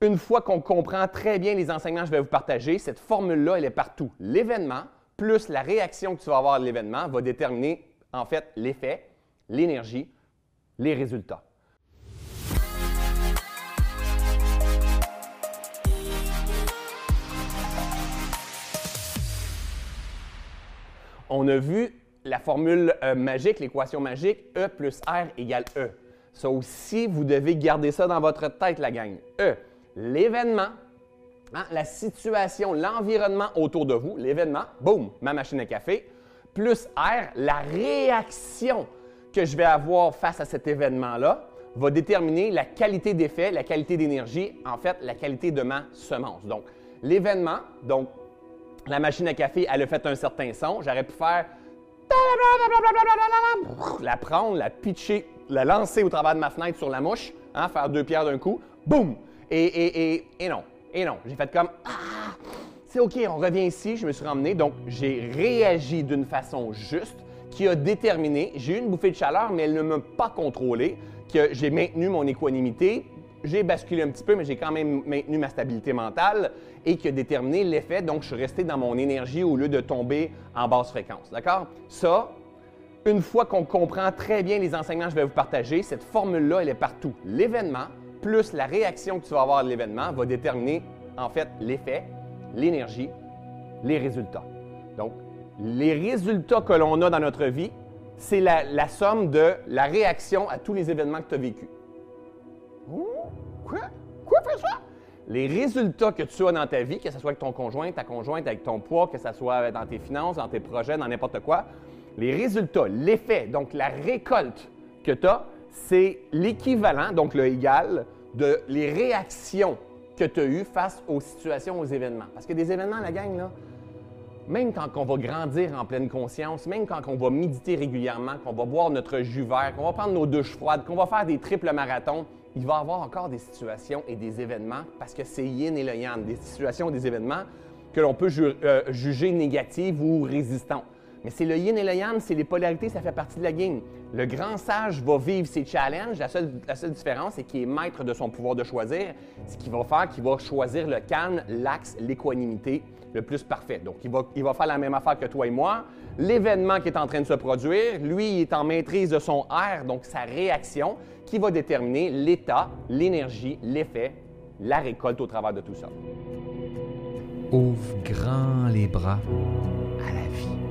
Une fois qu'on comprend très bien les enseignements que je vais vous partager, cette formule-là, elle est partout. L'événement plus la réaction que tu vas avoir à l'événement va déterminer en fait l'effet, l'énergie, les résultats. On a vu la formule euh, magique, l'équation magique, E plus R égale E. Ça aussi, vous devez garder ça dans votre tête, la gang. E, l'événement, hein, la situation, l'environnement autour de vous, l'événement, boum, ma machine à café, plus R, la réaction que je vais avoir face à cet événement-là va déterminer la qualité d'effet, la qualité d'énergie, en fait, la qualité de ma semence. Donc, l'événement, donc, la machine à café, elle a fait un certain son. J'aurais pu faire la prendre, la pitcher, la lancer au travers de ma fenêtre sur la mouche, hein, faire deux pierres d'un coup, boum! Et, non, et non. J'ai fait comme Ah! C'est OK, on revient ici, je me suis ramené. Donc, j'ai réagi d'une façon juste qui a déterminé, j'ai eu une bouffée de chaleur, mais elle ne m'a pas contrôlé, que j'ai maintenu mon équanimité, j'ai basculé un petit peu, mais j'ai quand même maintenu ma stabilité mentale et qui a déterminé l'effet. Donc, je suis resté dans mon énergie au lieu de tomber en basse fréquence. D'accord? Ça, une fois qu'on comprend très bien les enseignements que je vais vous partager, cette formule-là, elle est partout. L'événement plus la réaction que tu vas avoir à l'événement va déterminer en fait l'effet, l'énergie, les résultats. Donc, les résultats que l'on a dans notre vie, c'est la, somme de la réaction à tous les événements que tu as vécus. Quoi? Quoi fait ça? Les résultats que tu as dans ta vie, que ce soit avec ton conjoint, ta conjointe, avec ton poids, que ce soit dans tes finances, dans tes projets, dans n'importe quoi, les résultats, l'effet, donc la récolte que tu as, c'est l'équivalent, donc le égal, de les réactions que tu as eues face aux situations, aux événements. Parce que des événements, la gang, même quand on va grandir en pleine conscience, même quand on va méditer régulièrement, qu'on va boire notre jus vert, qu'on va prendre nos douches froides, qu'on va faire des triples marathons, il va y avoir encore des situations et des événements, parce que c'est yin et le yang, des situations, des événements que l'on peut euh, juger négatives ou résistants. Mais c'est le yin et le yang, c'est les polarités, ça fait partie de la game. Le grand sage va vivre ses challenges. La seule, différence, c'est qu'il est maître de son pouvoir de choisir. Ce qu'il va faire, qu'il va choisir le calme, l'axe, l'équanimité le plus parfait. Donc, il va, il va faire la même affaire que toi et moi. L'événement qui est en train de se produire, lui, il est en maîtrise de son air, donc sa réaction, qui va déterminer l'état, l'énergie, l'effet, la récolte au travers de tout ça. Ouvre grand les bras à la vie.